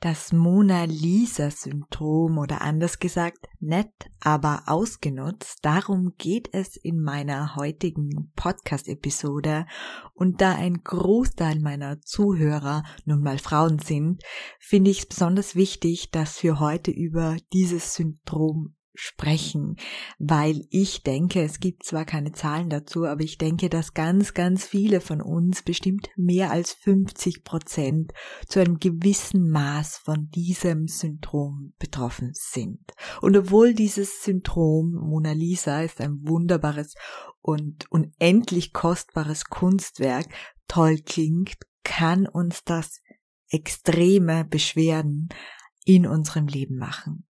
Das Mona Lisa-Syndrom oder anders gesagt, nett, aber ausgenutzt, darum geht es in meiner heutigen Podcast-Episode. Und da ein Großteil meiner Zuhörer nun mal Frauen sind, finde ich es besonders wichtig, dass wir heute über dieses Syndrom sprechen, weil ich denke, es gibt zwar keine Zahlen dazu, aber ich denke, dass ganz, ganz viele von uns, bestimmt mehr als 50 Prozent, zu einem gewissen Maß von diesem Syndrom betroffen sind. Und obwohl dieses Syndrom Mona Lisa ist ein wunderbares und unendlich kostbares Kunstwerk, toll klingt, kann uns das extreme Beschwerden in unserem Leben machen.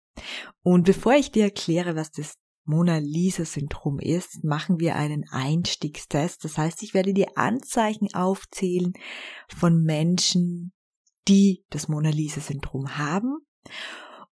Und bevor ich dir erkläre, was das Mona Lisa Syndrom ist, machen wir einen Einstiegstest. Das heißt, ich werde dir Anzeichen aufzählen von Menschen, die das Mona Lisa Syndrom haben.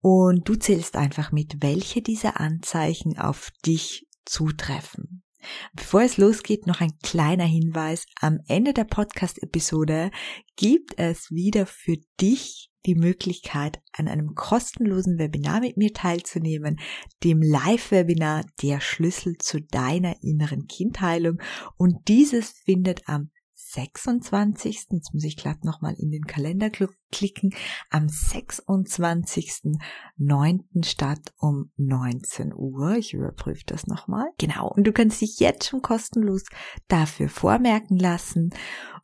Und du zählst einfach mit, welche dieser Anzeichen auf dich zutreffen. Bevor es losgeht, noch ein kleiner Hinweis. Am Ende der Podcast-Episode gibt es wieder für dich die Möglichkeit, an einem kostenlosen Webinar mit mir teilzunehmen, dem Live-Webinar Der Schlüssel zu deiner inneren Kindheilung. Und dieses findet am 26. Jetzt muss ich glatt nochmal in den Kalender klicken. Am 26.09. statt um 19 Uhr. Ich überprüfe das nochmal. Genau. Und du kannst dich jetzt schon kostenlos dafür vormerken lassen.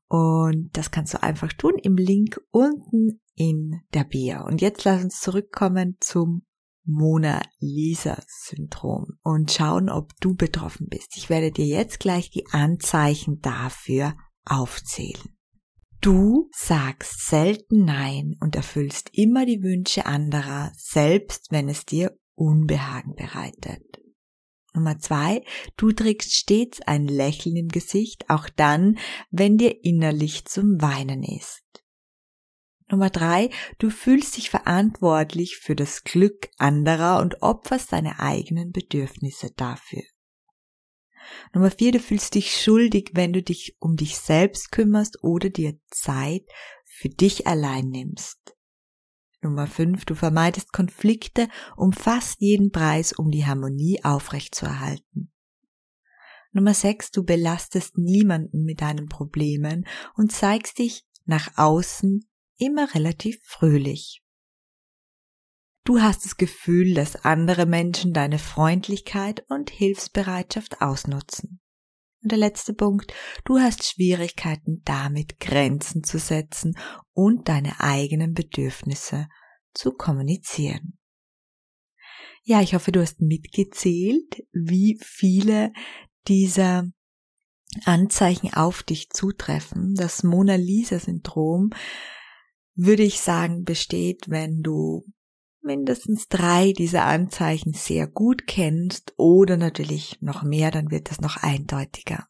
Und das kannst du einfach tun im Link unten in der Bio. Und jetzt lass uns zurückkommen zum Mona Lisa Syndrom und schauen, ob du betroffen bist. Ich werde dir jetzt gleich die Anzeichen dafür aufzählen. Du sagst selten Nein und erfüllst immer die Wünsche anderer, selbst wenn es dir Unbehagen bereitet. Nummer zwei, du trägst stets ein Lächeln im Gesicht, auch dann, wenn dir innerlich zum Weinen ist. Nummer drei, du fühlst dich verantwortlich für das Glück anderer und opferst deine eigenen Bedürfnisse dafür. Nummer vier, du fühlst dich schuldig, wenn du dich um dich selbst kümmerst oder dir Zeit für dich allein nimmst. Nummer fünf, du vermeidest Konflikte um fast jeden Preis, um die Harmonie aufrechtzuerhalten. Nummer sechs, du belastest niemanden mit deinen Problemen und zeigst dich nach außen immer relativ fröhlich. Du hast das Gefühl, dass andere Menschen deine Freundlichkeit und Hilfsbereitschaft ausnutzen. Und der letzte Punkt, du hast Schwierigkeiten damit Grenzen zu setzen und deine eigenen Bedürfnisse zu kommunizieren. Ja, ich hoffe, du hast mitgezählt, wie viele dieser Anzeichen auf dich zutreffen. Das Mona Lisa Syndrom würde ich sagen, besteht, wenn du mindestens drei dieser Anzeichen sehr gut kennst oder natürlich noch mehr, dann wird das noch eindeutiger.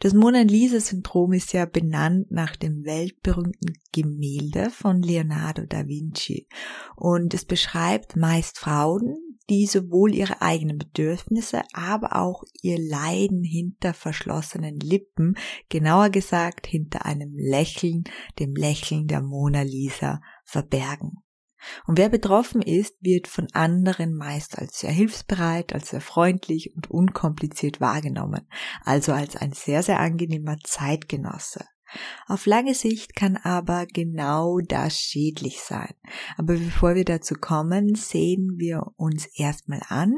Das Mona Lisa Syndrom ist ja benannt nach dem weltberühmten Gemälde von Leonardo da Vinci und es beschreibt meist Frauen, die sowohl ihre eigenen Bedürfnisse, aber auch ihr Leiden hinter verschlossenen Lippen, genauer gesagt hinter einem Lächeln, dem Lächeln der Mona Lisa, verbergen. Und wer betroffen ist, wird von anderen meist als sehr hilfsbereit, als sehr freundlich und unkompliziert wahrgenommen, also als ein sehr, sehr angenehmer Zeitgenosse. Auf lange Sicht kann aber genau das schädlich sein. Aber bevor wir dazu kommen, sehen wir uns erstmal an,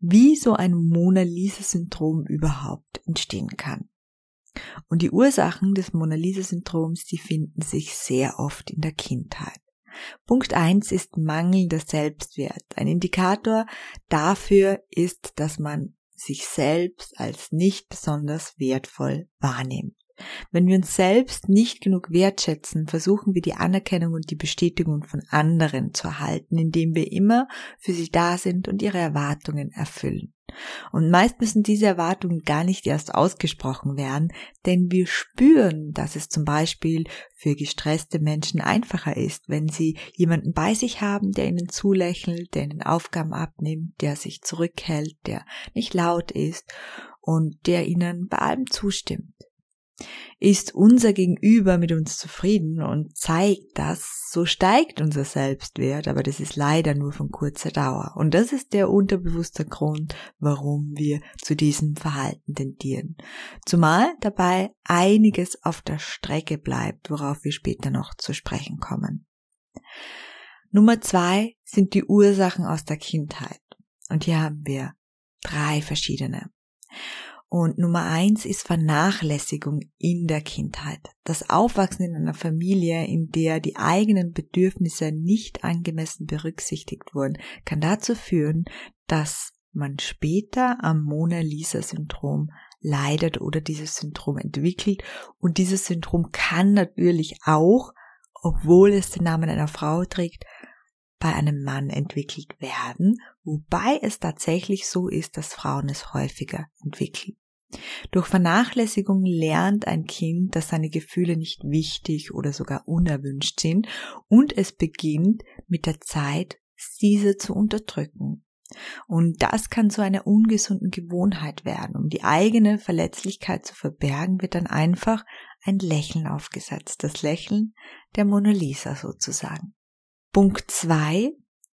wie so ein Mona Lisa Syndrom überhaupt entstehen kann. Und die Ursachen des Mona Lisa Syndroms, die finden sich sehr oft in der Kindheit. Punkt eins ist mangelnder Selbstwert. Ein Indikator dafür ist, dass man sich selbst als nicht besonders wertvoll wahrnimmt. Wenn wir uns selbst nicht genug wertschätzen, versuchen wir die Anerkennung und die Bestätigung von anderen zu erhalten, indem wir immer für sie da sind und ihre Erwartungen erfüllen. Und meist müssen diese Erwartungen gar nicht erst ausgesprochen werden, denn wir spüren, dass es zum Beispiel für gestresste Menschen einfacher ist, wenn sie jemanden bei sich haben, der ihnen zulächelt, der ihnen Aufgaben abnimmt, der sich zurückhält, der nicht laut ist und der ihnen bei allem zustimmt. Ist unser Gegenüber mit uns zufrieden und zeigt das, so steigt unser Selbstwert, aber das ist leider nur von kurzer Dauer. Und das ist der unterbewusste Grund, warum wir zu diesem Verhalten tendieren. Zumal dabei einiges auf der Strecke bleibt, worauf wir später noch zu sprechen kommen. Nummer zwei sind die Ursachen aus der Kindheit. Und hier haben wir drei verschiedene. Und Nummer eins ist Vernachlässigung in der Kindheit. Das Aufwachsen in einer Familie, in der die eigenen Bedürfnisse nicht angemessen berücksichtigt wurden, kann dazu führen, dass man später am Mona Lisa Syndrom leidet oder dieses Syndrom entwickelt. Und dieses Syndrom kann natürlich auch, obwohl es den Namen einer Frau trägt, bei einem Mann entwickelt werden, wobei es tatsächlich so ist, dass Frauen es häufiger entwickeln. Durch Vernachlässigung lernt ein Kind, dass seine Gefühle nicht wichtig oder sogar unerwünscht sind und es beginnt mit der Zeit, diese zu unterdrücken. Und das kann zu einer ungesunden Gewohnheit werden. Um die eigene Verletzlichkeit zu verbergen, wird dann einfach ein Lächeln aufgesetzt. Das Lächeln der Mona Lisa sozusagen. Punkt zwei: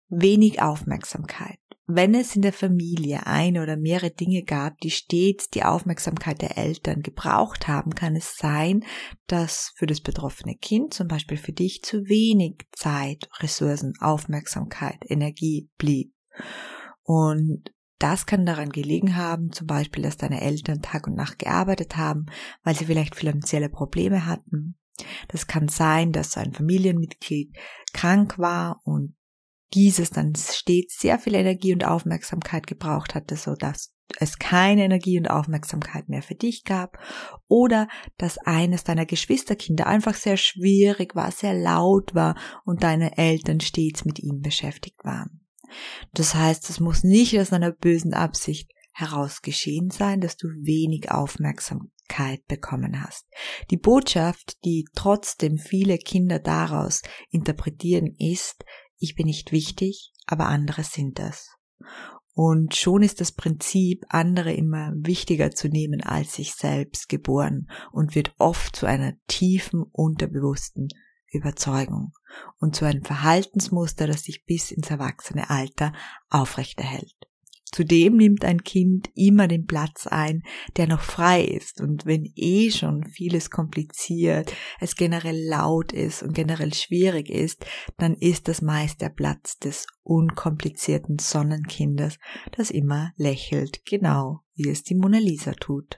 Wenig Aufmerksamkeit. Wenn es in der Familie eine oder mehrere Dinge gab, die stets die Aufmerksamkeit der Eltern gebraucht haben, kann es sein, dass für das betroffene Kind, zum Beispiel für dich, zu wenig Zeit, Ressourcen, Aufmerksamkeit, Energie blieb. Und das kann daran gelegen haben, zum Beispiel, dass deine Eltern Tag und Nacht gearbeitet haben, weil sie vielleicht finanzielle Probleme hatten. Das kann sein, dass ein Familienmitglied krank war und dieses dann stets sehr viel Energie und Aufmerksamkeit gebraucht hatte, so dass es keine Energie und Aufmerksamkeit mehr für dich gab oder dass eines deiner Geschwisterkinder einfach sehr schwierig war, sehr laut war und deine Eltern stets mit ihm beschäftigt waren. Das heißt, es muss nicht aus einer bösen Absicht heraus geschehen sein, dass du wenig Aufmerksamkeit bekommen hast. Die Botschaft, die trotzdem viele Kinder daraus interpretieren, ist, ich bin nicht wichtig, aber andere sind es. Und schon ist das Prinzip, andere immer wichtiger zu nehmen als sich selbst geboren und wird oft zu einer tiefen, unterbewussten Überzeugung und zu einem Verhaltensmuster, das sich bis ins erwachsene Alter aufrechterhält. Zudem nimmt ein Kind immer den Platz ein, der noch frei ist. Und wenn eh schon vieles kompliziert, es generell laut ist und generell schwierig ist, dann ist das meist der Platz des unkomplizierten Sonnenkindes, das immer lächelt, genau wie es die Mona Lisa tut.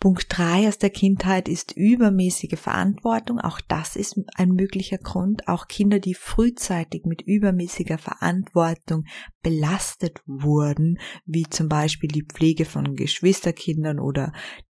Punkt drei aus der Kindheit ist übermäßige Verantwortung. Auch das ist ein möglicher Grund. Auch Kinder, die frühzeitig mit übermäßiger Verantwortung belastet wurden, wie zum Beispiel die Pflege von Geschwisterkindern oder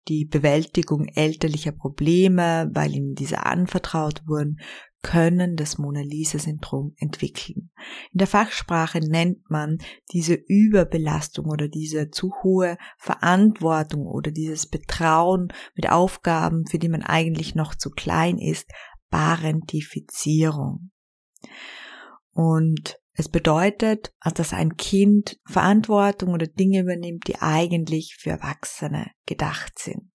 die Bewältigung elterlicher Probleme, weil ihnen diese anvertraut wurden, können das Mona Lisa-Syndrom entwickeln. In der Fachsprache nennt man diese Überbelastung oder diese zu hohe Verantwortung oder dieses Betrauen mit Aufgaben, für die man eigentlich noch zu klein ist, Parentifizierung. Und es bedeutet, dass ein Kind Verantwortung oder Dinge übernimmt, die eigentlich für Erwachsene gedacht sind.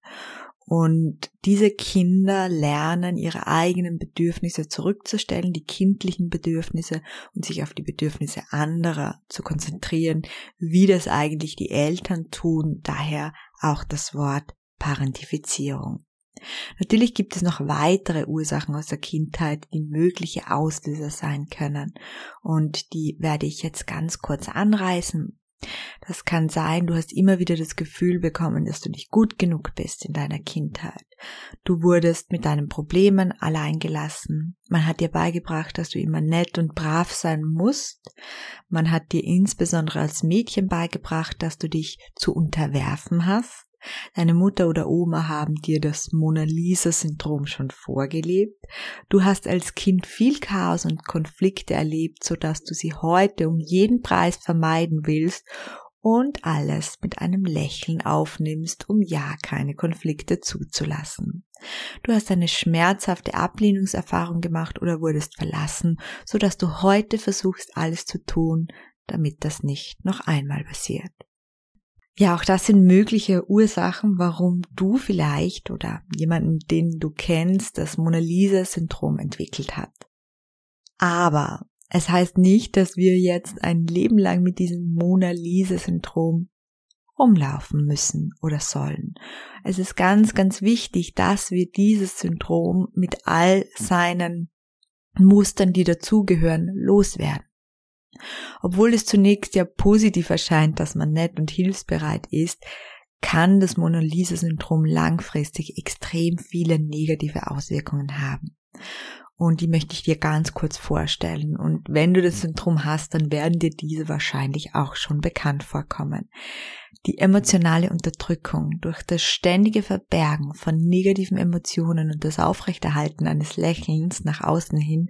Und diese Kinder lernen ihre eigenen Bedürfnisse zurückzustellen, die kindlichen Bedürfnisse und sich auf die Bedürfnisse anderer zu konzentrieren, wie das eigentlich die Eltern tun, daher auch das Wort Parentifizierung. Natürlich gibt es noch weitere Ursachen aus der Kindheit, die mögliche Auslöser sein können. Und die werde ich jetzt ganz kurz anreißen. Das kann sein, du hast immer wieder das Gefühl bekommen, dass du nicht gut genug bist in deiner Kindheit. Du wurdest mit deinen Problemen allein gelassen. Man hat dir beigebracht, dass du immer nett und brav sein musst. Man hat dir insbesondere als Mädchen beigebracht, dass du dich zu unterwerfen hast. Deine Mutter oder Oma haben dir das Mona Lisa-Syndrom schon vorgelebt. Du hast als Kind viel Chaos und Konflikte erlebt, sodass du sie heute um jeden Preis vermeiden willst und alles mit einem Lächeln aufnimmst, um ja keine Konflikte zuzulassen. Du hast eine schmerzhafte Ablehnungserfahrung gemacht oder wurdest verlassen, so dass du heute versuchst, alles zu tun, damit das nicht noch einmal passiert. Ja, auch das sind mögliche Ursachen, warum du vielleicht oder jemanden, den du kennst, das Mona Lisa Syndrom entwickelt hat. Aber es heißt nicht, dass wir jetzt ein Leben lang mit diesem Mona Lisa Syndrom rumlaufen müssen oder sollen. Es ist ganz, ganz wichtig, dass wir dieses Syndrom mit all seinen Mustern, die dazugehören, loswerden. Obwohl es zunächst ja positiv erscheint, dass man nett und hilfsbereit ist, kann das Mona Lisa Syndrom langfristig extrem viele negative Auswirkungen haben und die möchte ich dir ganz kurz vorstellen. Und wenn du das Syndrom hast, dann werden dir diese wahrscheinlich auch schon bekannt vorkommen. Die emotionale Unterdrückung durch das ständige Verbergen von negativen Emotionen und das Aufrechterhalten eines Lächelns nach außen hin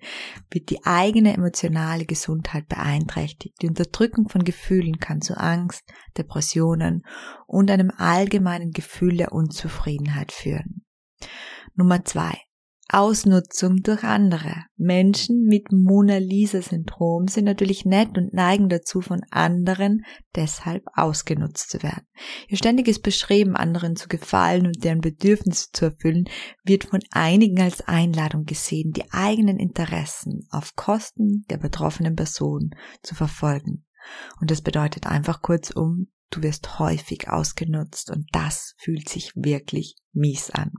wird die eigene emotionale Gesundheit beeinträchtigt. Die Unterdrückung von Gefühlen kann zu Angst, Depressionen und einem allgemeinen Gefühl der Unzufriedenheit führen. Nummer zwei Ausnutzung durch andere. Menschen mit Mona Lisa Syndrom sind natürlich nett und neigen dazu, von anderen deshalb ausgenutzt zu werden. Ihr ständiges Bestreben, anderen zu gefallen und deren Bedürfnisse zu erfüllen, wird von einigen als Einladung gesehen, die eigenen Interessen auf Kosten der betroffenen Person zu verfolgen. Und das bedeutet einfach kurzum, du wirst häufig ausgenutzt und das fühlt sich wirklich mies an.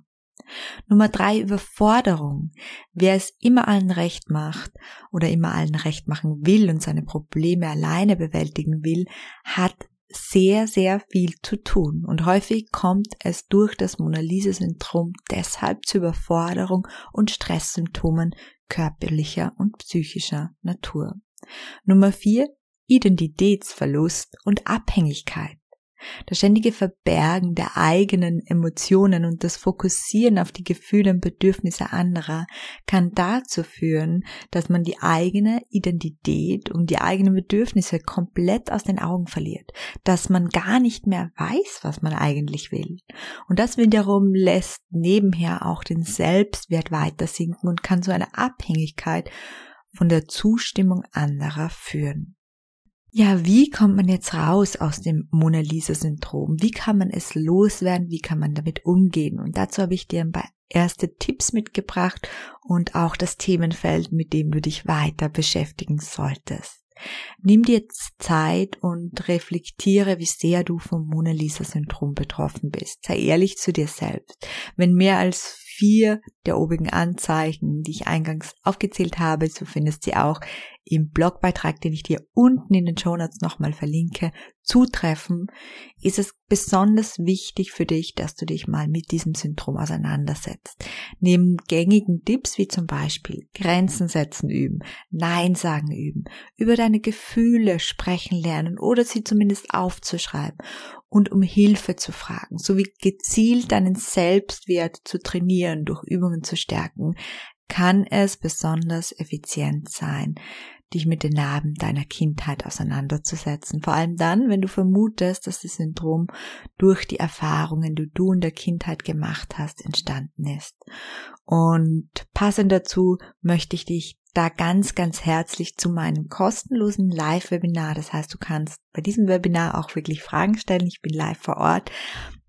Nummer drei, Überforderung. Wer es immer allen recht macht oder immer allen recht machen will und seine Probleme alleine bewältigen will, hat sehr, sehr viel zu tun. Und häufig kommt es durch das Mona Lisa-Syndrom deshalb zu Überforderung und Stresssymptomen körperlicher und psychischer Natur. Nummer vier, Identitätsverlust und Abhängigkeit. Das ständige Verbergen der eigenen Emotionen und das Fokussieren auf die Gefühle und Bedürfnisse anderer kann dazu führen, dass man die eigene Identität und die eigenen Bedürfnisse komplett aus den Augen verliert, dass man gar nicht mehr weiß, was man eigentlich will. Und das wiederum lässt nebenher auch den Selbstwert weiter sinken und kann zu einer Abhängigkeit von der Zustimmung anderer führen. Ja, wie kommt man jetzt raus aus dem Mona Lisa Syndrom? Wie kann man es loswerden? Wie kann man damit umgehen? Und dazu habe ich dir ein paar erste Tipps mitgebracht und auch das Themenfeld, mit dem du dich weiter beschäftigen solltest. Nimm dir jetzt Zeit und reflektiere, wie sehr du vom Mona Lisa Syndrom betroffen bist. Sei ehrlich zu dir selbst. Wenn mehr als vier der obigen Anzeichen, die ich eingangs aufgezählt habe, so findest sie auch im Blogbeitrag, den ich dir unten in den Show Notes nochmal verlinke, zutreffen, ist es besonders wichtig für dich, dass du dich mal mit diesem Syndrom auseinandersetzt. Neben gängigen Tipps wie zum Beispiel Grenzen setzen üben, Nein sagen üben, über deine Gefühle sprechen lernen oder sie zumindest aufzuschreiben und um Hilfe zu fragen, sowie gezielt deinen Selbstwert zu trainieren, durch Übungen zu stärken, kann es besonders effizient sein, dich mit den Narben deiner Kindheit auseinanderzusetzen. Vor allem dann, wenn du vermutest, dass das Syndrom durch die Erfahrungen, die du in der Kindheit gemacht hast, entstanden ist. Und passend dazu möchte ich dich da ganz, ganz herzlich zu meinem kostenlosen Live-Webinar. Das heißt, du kannst bei diesem Webinar auch wirklich Fragen stellen. Ich bin live vor Ort,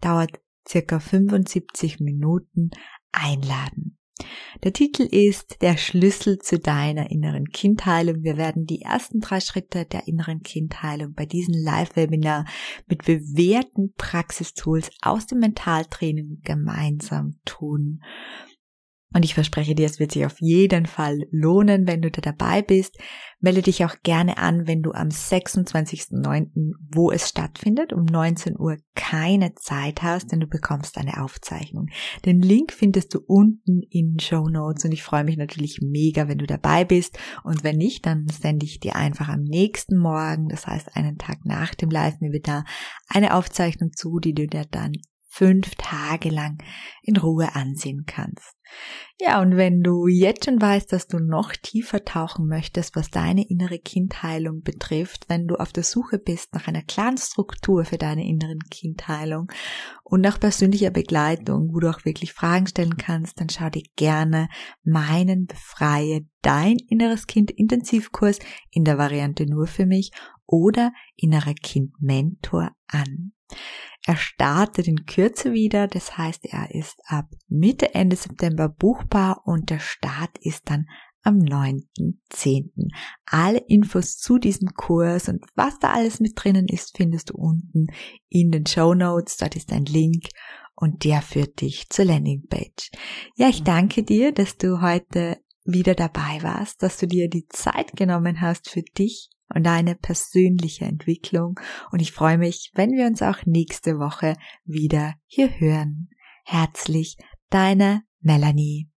dauert circa 75 Minuten einladen. Der Titel ist Der Schlüssel zu deiner inneren Kindheilung. Wir werden die ersten drei Schritte der inneren Kindheilung bei diesem Live-Webinar mit bewährten Praxistools aus dem Mentaltraining gemeinsam tun. Und ich verspreche dir, es wird sich auf jeden Fall lohnen, wenn du da dabei bist. Melde dich auch gerne an, wenn du am 26.09., wo es stattfindet, um 19 Uhr keine Zeit hast, denn du bekommst eine Aufzeichnung. Den Link findest du unten in Show Notes und ich freue mich natürlich mega, wenn du dabei bist. Und wenn nicht, dann sende ich dir einfach am nächsten Morgen, das heißt einen Tag nach dem Live-Webinar, eine Aufzeichnung zu, die du dir dann fünf Tage lang in Ruhe ansehen kannst. Ja, und wenn du jetzt schon weißt, dass du noch tiefer tauchen möchtest, was deine innere Kindheilung betrifft, wenn du auf der Suche bist nach einer klaren Struktur für deine inneren Kindheilung und nach persönlicher Begleitung, wo du auch wirklich Fragen stellen kannst, dann schau dir gerne meinen Befreie dein inneres Kind Intensivkurs in der Variante nur für mich oder innerer Kind Mentor an. Er startet in Kürze wieder, das heißt, er ist ab Mitte, Ende September buchbar und der Start ist dann am 9.10. Alle Infos zu diesem Kurs und was da alles mit drinnen ist, findest du unten in den Show Notes. Dort ist ein Link und der führt dich zur Landingpage. Ja, ich danke dir, dass du heute wieder dabei warst, dass du dir die Zeit genommen hast für dich und deine persönliche Entwicklung. Und ich freue mich, wenn wir uns auch nächste Woche wieder hier hören. Herzlich, deine Melanie.